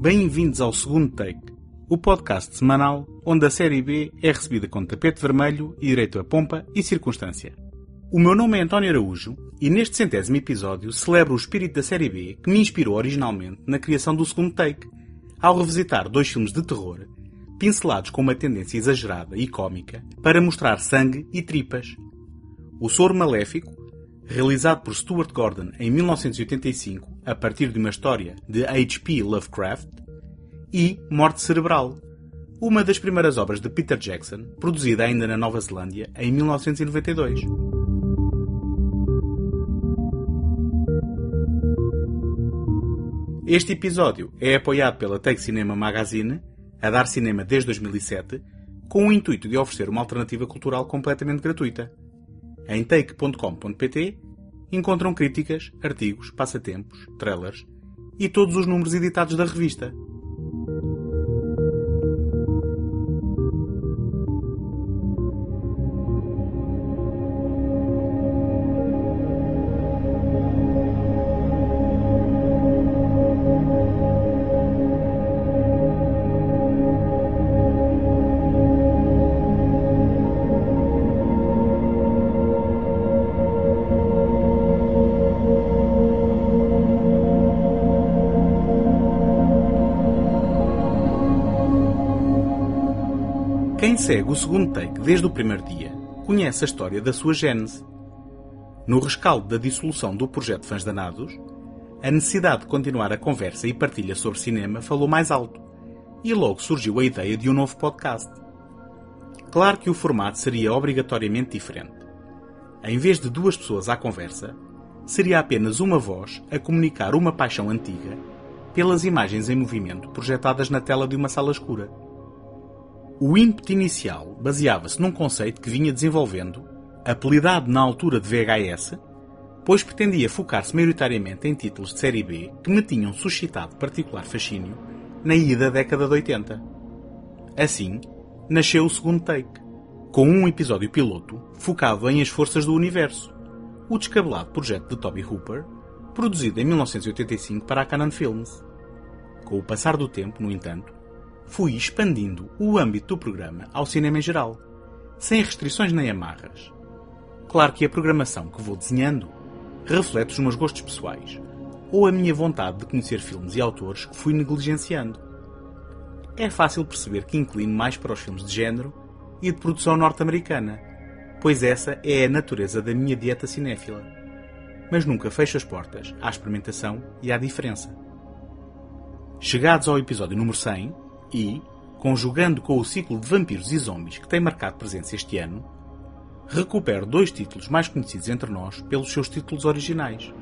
Bem-vindos ao segundo take, o podcast semanal onde a série B é recebida com tapete vermelho e direito a pompa e circunstância. O meu nome é António Araújo e neste centésimo episódio celebro o espírito da série B que me inspirou originalmente na criação do segundo take, ao revisitar dois filmes de terror, pincelados com uma tendência exagerada e cômica para mostrar sangue e tripas. O Soro Maléfico, realizado por Stuart Gordon em 1985 a partir de uma história de H.P. Lovecraft, e Morte Cerebral, uma das primeiras obras de Peter Jackson, produzida ainda na Nova Zelândia em 1992. Este episódio é apoiado pela Take Cinema Magazine, a dar cinema desde 2007, com o intuito de oferecer uma alternativa cultural completamente gratuita. Em take.com.pt encontram críticas, artigos, passatempos, trailers e todos os números editados da revista. Segue o segundo take desde o primeiro dia conhece a história da sua gênese. No rescaldo da dissolução do projeto Fãs Danados, a necessidade de continuar a conversa e partilha sobre cinema falou mais alto e logo surgiu a ideia de um novo podcast. Claro que o formato seria obrigatoriamente diferente. Em vez de duas pessoas à conversa, seria apenas uma voz a comunicar uma paixão antiga pelas imagens em movimento projetadas na tela de uma sala escura. O ímpeto inicial baseava-se num conceito que vinha desenvolvendo, apelidado na altura de VHS, pois pretendia focar-se maioritariamente em títulos de série B que me tinham suscitado particular fascínio na ida década de 80. Assim, nasceu o segundo take, com um episódio piloto focado em As Forças do Universo, o descabelado projeto de Toby Hooper, produzido em 1985 para a Canon Films. Com o passar do tempo, no entanto, fui expandindo o âmbito do programa ao cinema em geral, sem restrições nem amarras. Claro que a programação que vou desenhando reflete os meus gostos pessoais ou a minha vontade de conhecer filmes e autores que fui negligenciando. É fácil perceber que inclino mais para os filmes de género e de produção norte-americana, pois essa é a natureza da minha dieta cinéfila. Mas nunca fecho as portas à experimentação e à diferença. Chegados ao episódio número 100, e, conjugando com o ciclo de vampiros e zombies que tem marcado presença este ano, recupero dois títulos mais conhecidos entre nós pelos seus títulos originais.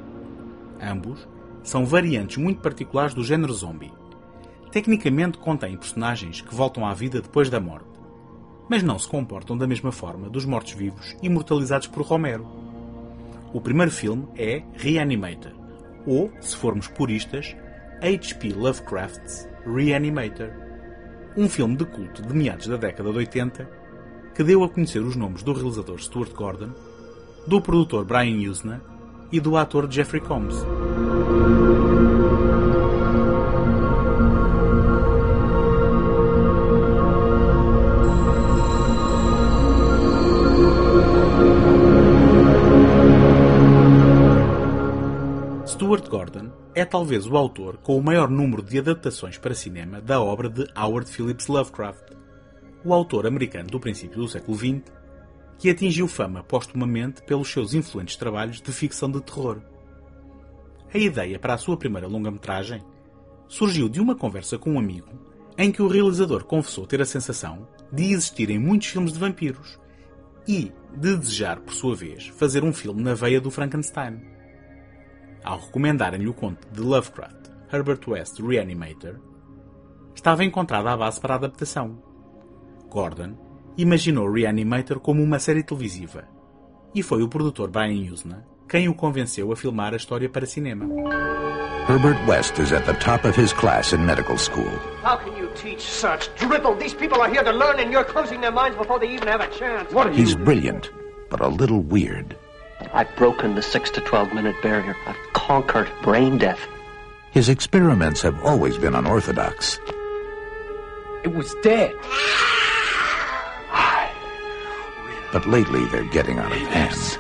Ambos são variantes muito particulares do género zombie. Tecnicamente contêm personagens que voltam à vida depois da morte, mas não se comportam da mesma forma dos mortos-vivos imortalizados por Romero. O primeiro filme é Reanimator, ou, se formos puristas, H.P. Lovecraft's Reanimator um filme de culto de meados da década de 80 que deu a conhecer os nomes do realizador Stuart Gordon, do produtor Brian Usna e do ator Jeffrey Combs. Stuart Gordon é talvez o autor com o maior número de adaptações para cinema da obra de Howard Phillips Lovecraft, o autor americano do princípio do século XX, que atingiu fama postumamente pelos seus influentes trabalhos de ficção de terror. A ideia para a sua primeira longa-metragem surgiu de uma conversa com um amigo em que o realizador confessou ter a sensação de existirem muitos filmes de vampiros e de desejar, por sua vez, fazer um filme na veia do Frankenstein ao recomendarem-lhe o conto de Lovecraft, Herbert West Reanimator, estava encontrada a base para a adaptação. Gordon imaginou Reanimator como uma série televisiva e foi o produtor Brian Usna quem o convenceu a filmar a história para cinema. Herbert West is at the top of his class in medical school. How can you teach such dribble? These people are here to learn, and you're closing their minds before they even have a chance. What are He's brilliant, but a little weird. I've broken the 6 to 12 minute barrier. I've conquered brain death. His experiments have always been unorthodox. It was dead. But lately they're getting out of hand.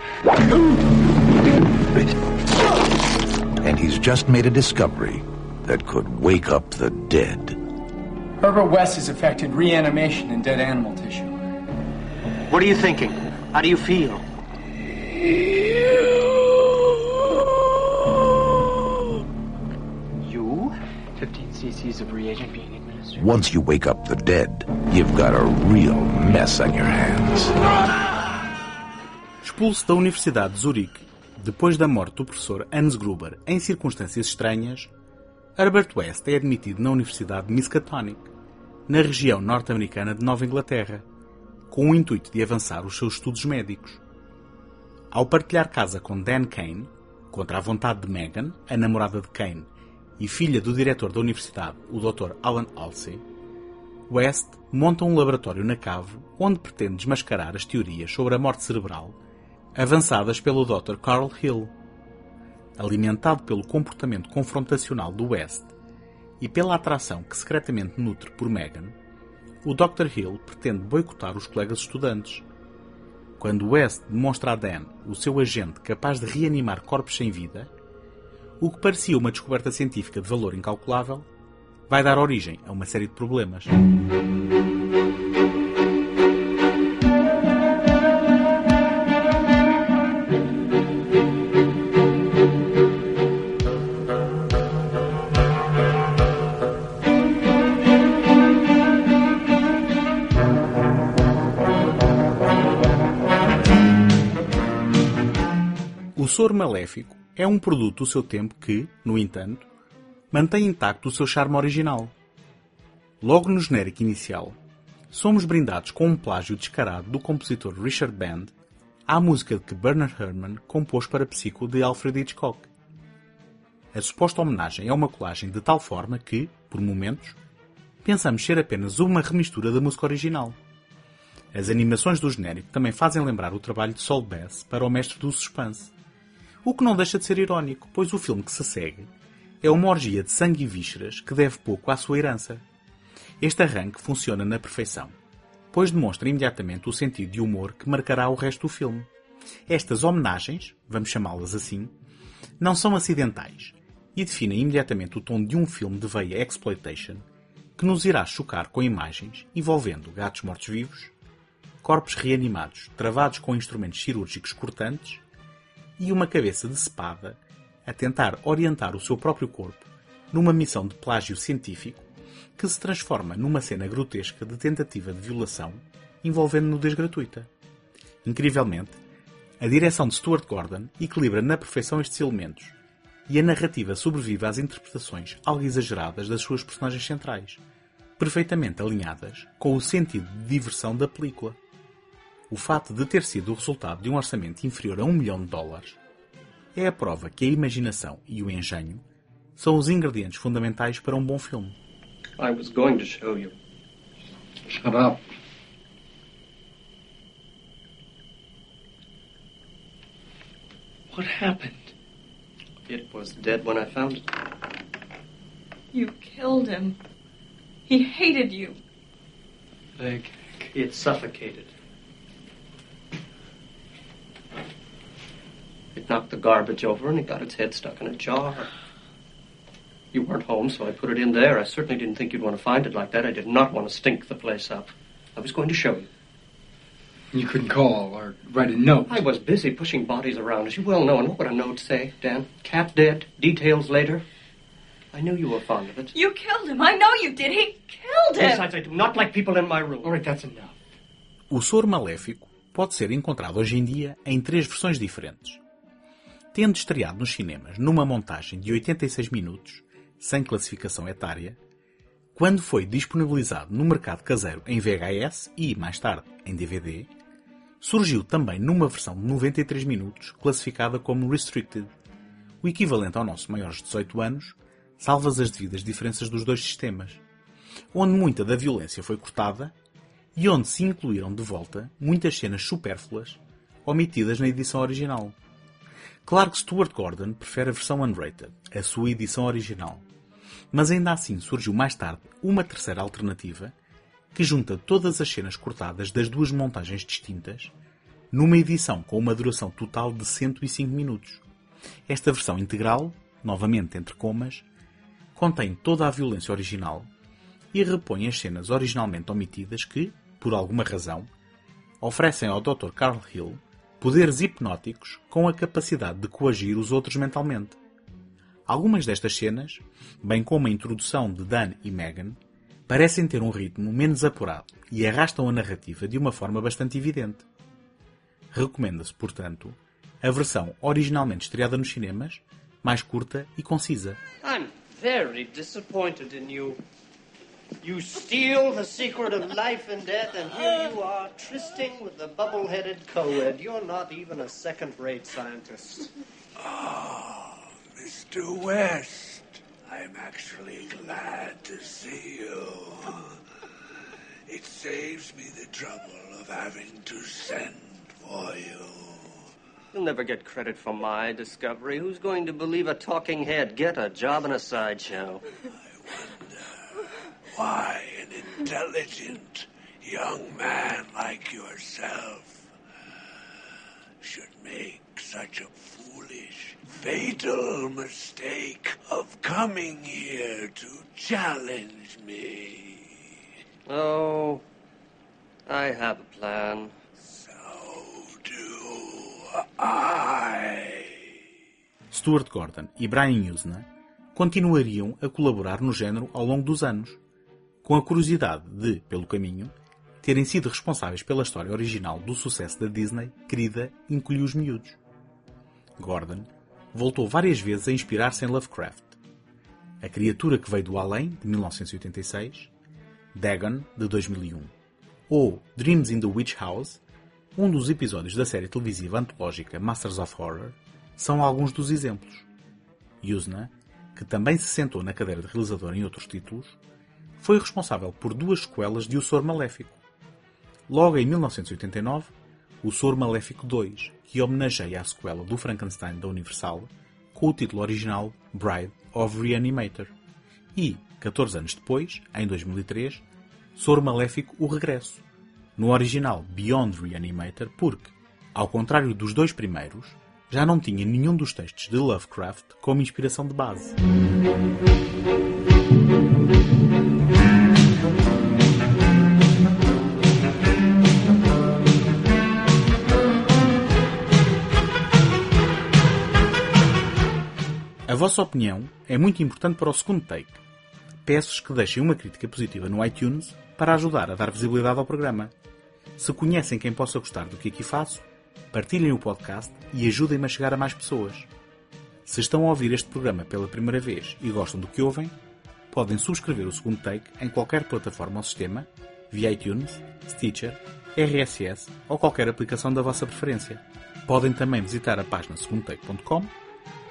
And he's just made a discovery that could wake up the dead. Herbert West has affected reanimation in dead animal tissue. What are you thinking? How do you feel? You? 15 cc's of reagent being administered. Once you wake up the dead, you've got a real mess on your hands. Expulso da Universidade de Zurique, depois da morte do professor Hans Gruber em circunstâncias estranhas, Herbert West é admitido na Universidade de Miskatonic, na região norte-americana de Nova Inglaterra, com o intuito de avançar os seus estudos médicos. Ao partilhar casa com Dan Kane, contra a vontade de Megan, a namorada de Kane e filha do diretor da universidade, o Dr. Alan Halsey, West monta um laboratório na cave onde pretende desmascarar as teorias sobre a morte cerebral avançadas pelo Dr. Carl Hill. Alimentado pelo comportamento confrontacional do West e pela atração que secretamente nutre por Megan, o Dr. Hill pretende boicotar os colegas estudantes. Quando West demonstra a Dan o seu agente capaz de reanimar corpos sem vida, o que parecia uma descoberta científica de valor incalculável, vai dar origem a uma série de problemas. Soro maléfico é um produto do seu tempo que, no entanto, mantém intacto o seu charme original. Logo no genérico inicial, somos brindados com um plágio descarado do compositor Richard Band à música que Bernard Herrmann compôs para Psycho de Alfred Hitchcock. A suposta homenagem é uma colagem de tal forma que, por momentos, pensamos ser apenas uma remistura da música original. As animações do genérico também fazem lembrar o trabalho de Saul Bass para o mestre do suspense. O que não deixa de ser irónico, pois o filme que se segue é uma orgia de sangue e vísceras que deve pouco à sua herança. Este arranque funciona na perfeição, pois demonstra imediatamente o sentido de humor que marcará o resto do filme. Estas homenagens, vamos chamá-las assim, não são acidentais e definem imediatamente o tom de um filme de veia exploitation que nos irá chocar com imagens envolvendo gatos mortos-vivos, corpos reanimados travados com instrumentos cirúrgicos cortantes e uma cabeça decepada a tentar orientar o seu próprio corpo numa missão de plágio científico que se transforma numa cena grotesca de tentativa de violação envolvendo nudez gratuita. Incrivelmente, a direção de Stuart Gordon equilibra na perfeição estes elementos e a narrativa sobrevive às interpretações algo exageradas das suas personagens centrais, perfeitamente alinhadas com o sentido de diversão da película. O fato de ter sido o resultado de um orçamento inferior a um milhão de dólares é a prova que a imaginação e o engenho são os ingredientes fundamentais para um bom filme. I was going to show you. Shut up. What happened? It was dead when I found it. You killed him. He hated you. Leg. It suffocated. It knocked the garbage over and it got its head stuck in a jar. You weren't home, so I put it in there. I certainly didn't think you'd want to find it like that. I did not want to stink the place up. I was going to show you. You couldn't call or write a note. I was busy pushing bodies around, as you well know. And what would a note say, Dan? Cat dead, details later. I knew you were fond of it. You killed him. I know you did. He killed him. Besides, I do not like people in my room. All right, that's enough. O soro maléfico pode ser encontrado hoje em dia em três versões diferentes. Tendo estreado nos cinemas numa montagem de 86 minutos, sem classificação etária, quando foi disponibilizado no mercado caseiro em VHS e, mais tarde, em DVD, surgiu também numa versão de 93 minutos classificada como Restricted, o equivalente ao nosso maiores de 18 anos, salvas as devidas diferenças dos dois sistemas, onde muita da violência foi cortada e onde se incluíram de volta muitas cenas supérfluas omitidas na edição original. Claro que Stuart Gordon prefere a versão unrated, a sua edição original. Mas ainda assim surgiu mais tarde uma terceira alternativa que junta todas as cenas cortadas das duas montagens distintas numa edição com uma duração total de 105 minutos. Esta versão integral, novamente entre comas, contém toda a violência original e repõe as cenas originalmente omitidas que, por alguma razão, oferecem ao Dr. Carl Hill poderes hipnóticos com a capacidade de coagir os outros mentalmente. Algumas destas cenas, bem como a introdução de Dan e Megan, parecem ter um ritmo menos apurado e arrastam a narrativa de uma forma bastante evidente. Recomenda-se, portanto, a versão originalmente estreada nos cinemas, mais curta e concisa. I'm very disappointed in you. You steal the secret of life and death, and here you are, trysting with the bubble-headed co-ed. You're not even a second-rate scientist. Ah, Mr. West, I'm actually glad to see you. It saves me the trouble of having to send for you. You'll never get credit for my discovery. Who's going to believe a talking head? Get a job in a sideshow. Why an intelligent young man like yourself should make such a foolish, fatal mistake of coming here to challenge me. Oh, I have a plan. So do I. Stuart Gordon e Brian Usna continuariam a colaborar no género ao longo dos anos, com a curiosidade de, pelo caminho, terem sido responsáveis pela história original do sucesso da Disney, querida Encolhi os Miúdos. Gordon voltou várias vezes a inspirar-se em Lovecraft. A Criatura que Veio do Além, de 1986, Dagon, de 2001, ou Dreams in the Witch House, um dos episódios da série televisiva antológica Masters of Horror, são alguns dos exemplos. Yuzna, que também se sentou na cadeira de realizador em outros títulos, foi responsável por duas sequelas de O Sor Maléfico. Logo em 1989, O Sor Maléfico 2, que homenageia a sequela do Frankenstein da Universal, com o título original Bride of Reanimator. E, 14 anos depois, em 2003, Sor Maléfico O Regresso, no original Beyond Reanimator, porque, ao contrário dos dois primeiros, já não tinha nenhum dos textos de Lovecraft como inspiração de base. Vossa opinião é muito importante para o segundo take. Peço-vos que deixem uma crítica positiva no iTunes para ajudar a dar visibilidade ao programa. Se conhecem quem possa gostar do que aqui faço, partilhem o podcast e ajudem-me a chegar a mais pessoas. Se estão a ouvir este programa pela primeira vez e gostam do que ouvem, podem subscrever o segundo take em qualquer plataforma ou sistema, via iTunes, Stitcher, RSS ou qualquer aplicação da vossa preferência. Podem também visitar a página segundotake.com,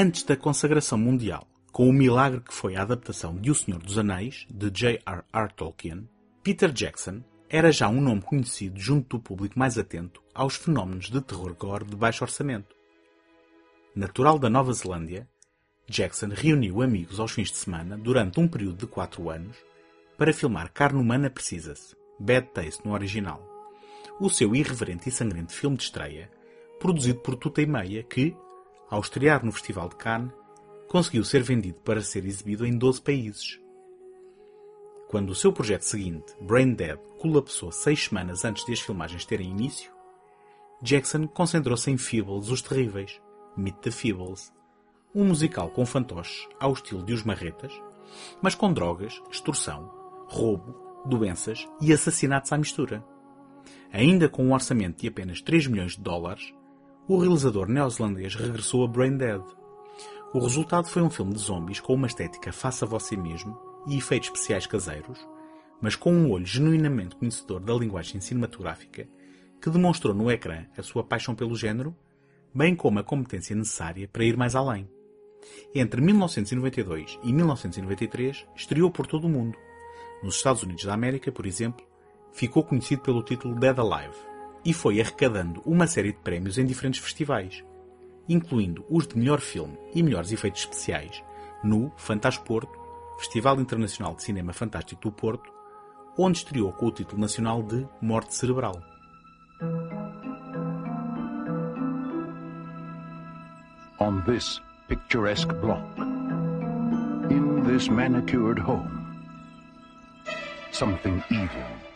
antes da consagração mundial, com o milagre que foi a adaptação de O Senhor dos Anéis, de J.R.R. Tolkien, Peter Jackson era já um nome conhecido junto do público mais atento aos fenómenos de terror gore de baixo orçamento. Natural da Nova Zelândia, Jackson reuniu amigos aos fins de semana durante um período de quatro anos para filmar Carne Humana Precisa-se, Bad Taste no original, o seu irreverente e sangrento filme de estreia, produzido por Tuta e Meia, que, ao estrear no Festival de Cannes, conseguiu ser vendido para ser exibido em 12 países. Quando o seu projeto seguinte, Brain Dead, colapsou seis semanas antes de as filmagens terem início, Jackson concentrou-se em Feebles os Terríveis, Meet the Feebles, um musical com fantoches ao estilo de Os Marretas, mas com drogas, extorsão, roubo, doenças e assassinatos à mistura. Ainda com um orçamento de apenas 3 milhões de dólares, o realizador neozelandês regressou a Brain Dead. O resultado foi um filme de zombies com uma estética faça você mesmo e efeitos especiais caseiros, mas com um olho genuinamente conhecedor da linguagem cinematográfica, que demonstrou no ecrã a sua paixão pelo género, bem como a competência necessária para ir mais além. Entre 1992 e 1993 estreou por todo o mundo. Nos Estados Unidos da América, por exemplo, ficou conhecido pelo título Dead Alive e foi arrecadando uma série de prémios em diferentes festivais, incluindo os de melhor filme e melhores efeitos especiais no Fantasporto, Festival Internacional de Cinema Fantástico do Porto, onde estreou com o título nacional de Morte Cerebral. On this picturesque block, in this manicured home, something evil,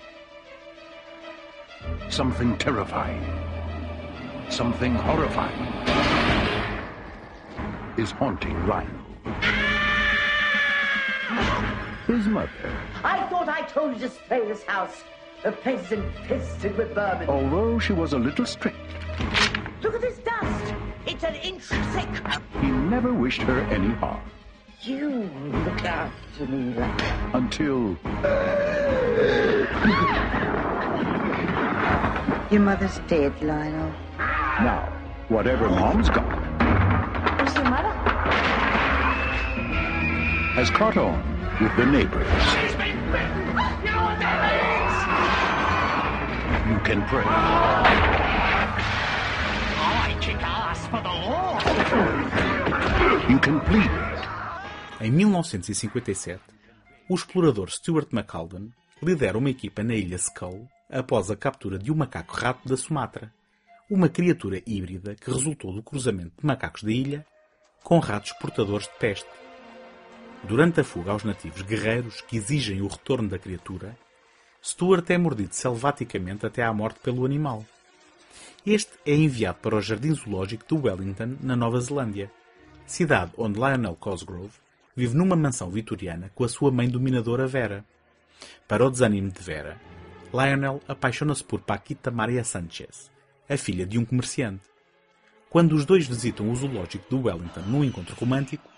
something terrifying, something horrifying is haunting Lionel. His mother, I thought I told you to spray this house. The place is infested with vermin. although she was a little strict, Look at this dust. It's an inch thick. he never wished her any harm You look after me, until Your mother's dead, Lionel. now, whatever mom's got Who's your mother? has caught on with the neighbors. You can pray. You can plead. Em 1957, o explorador Stuart McAlden lidera uma equipa na ilha Skull após a captura de um macaco-rato da Sumatra, uma criatura híbrida que resultou do cruzamento de macacos da ilha com ratos portadores de peste. Durante a fuga aos nativos guerreiros que exigem o retorno da criatura, Stuart é mordido selvaticamente até à morte pelo animal. Este é enviado para o Jardim Zoológico de Wellington, na Nova Zelândia, cidade onde Lionel Cosgrove vive numa mansão vitoriana com a sua mãe dominadora Vera. Para o desânimo de Vera, Lionel apaixona-se por Paquita Maria Sanchez, a filha de um comerciante. Quando os dois visitam o zoológico de Wellington num encontro romântico,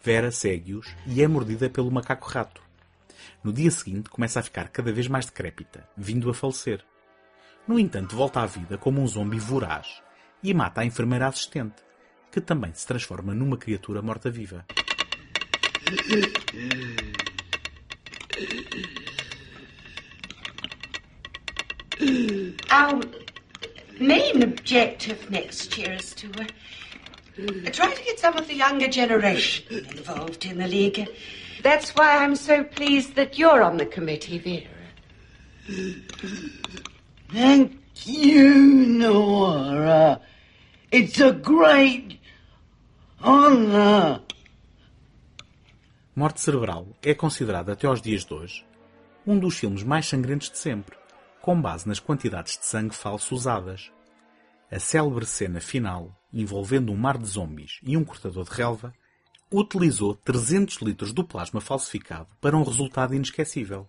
Vera segue-os e é mordida pelo macaco-rato. No dia seguinte começa a ficar cada vez mais decrépita, vindo a falecer. No entanto, volta à vida como um zombi voraz e mata a enfermeira assistente, que também se transforma numa criatura morta-viva. Our main objective next year is to uh, try to get some of the younger generation involved in the league. That's why I'm so pleased that you're on the committee, Vera. Thank you, Nora. It's a great honor. Morte Cerebral é considerado até aos dias de hoje um dos filmes mais sangrentos de sempre, com base nas quantidades de sangue falso usadas. A célebre cena final, envolvendo um mar de zombies e um cortador de relva, utilizou 300 litros do plasma falsificado para um resultado inesquecível.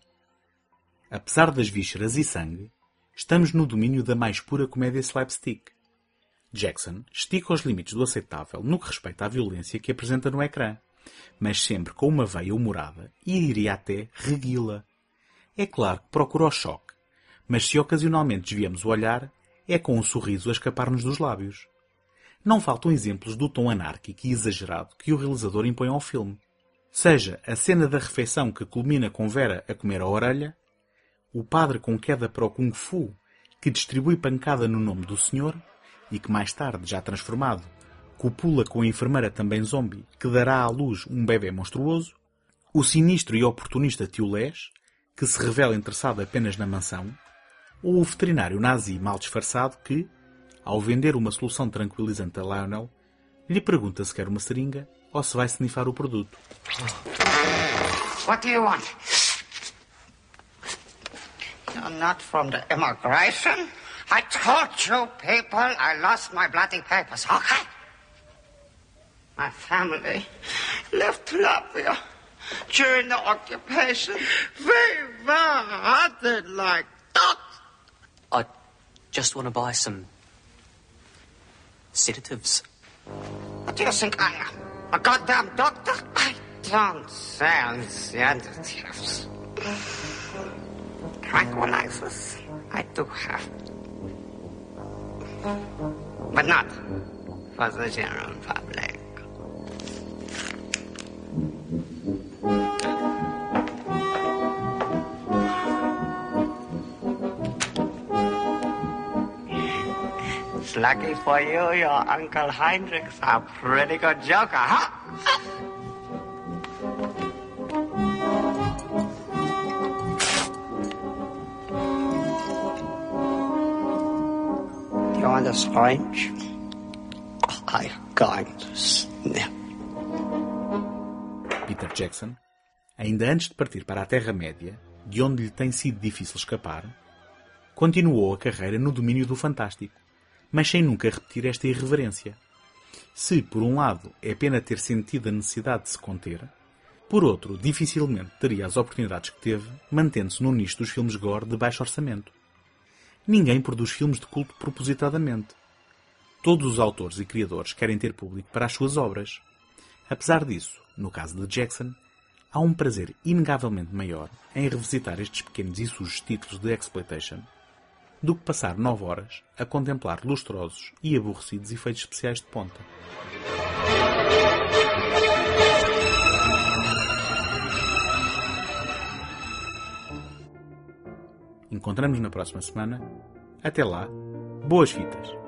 Apesar das vísceras e sangue, estamos no domínio da mais pura comédia slapstick. Jackson estica os limites do aceitável no que respeita à violência que apresenta no ecrã, mas sempre com uma veia humorada e iria até regui-la. É claro que procura o choque, mas se ocasionalmente desviamos o olhar, é com um sorriso a escapar-nos dos lábios. Não faltam exemplos do tom anárquico e exagerado que o realizador impõe ao filme. Seja a cena da refeição que culmina com Vera a comer a orelha, o padre com queda para o Kung Fu, que distribui pancada no nome do senhor, e que mais tarde, já transformado, copula com a enfermeira também zombie, que dará à luz um bebê monstruoso, o sinistro e oportunista tio Les, que se revela interessado apenas na mansão, ou o veterinário nazi mal disfarçado que, ao vender uma solução tranquilizante a Lionel, lhe pergunta se quer uma seringa ou se vai snifar o produto. What do you want? You're not from the immigration? I told you people I lost my bloody papers, okay? My family left Latvia during the occupation. They were hunted like. I just want to buy some sedatives. What do you think I am? A goddamn doctor? I don't sell sedatives. Tranquilizers, I do have. But not for the general public. Lucky for you, your Uncle Heinrich's a pretty good joker, huh? Do you want a syringe? I'm going to snip. Peter Jackson, ainda antes de partir para a Terra-média, de onde lhe tem sido difícil escapar, continuou a carreira no domínio do fantástico, mas sem nunca repetir esta irreverência. Se, por um lado, é pena ter sentido a necessidade de se conter, por outro, dificilmente teria as oportunidades que teve, mantendo-se no nicho dos filmes gore de baixo orçamento. Ninguém produz filmes de culto propositadamente. Todos os autores e criadores querem ter público para as suas obras. Apesar disso, no caso de Jackson, há um prazer inegavelmente maior em revisitar estes pequenos e sujos títulos de exploitation do que passar nove horas a contemplar lustrosos e aborrecidos efeitos especiais de ponta. Encontramos na próxima semana. Até lá, boas fitas!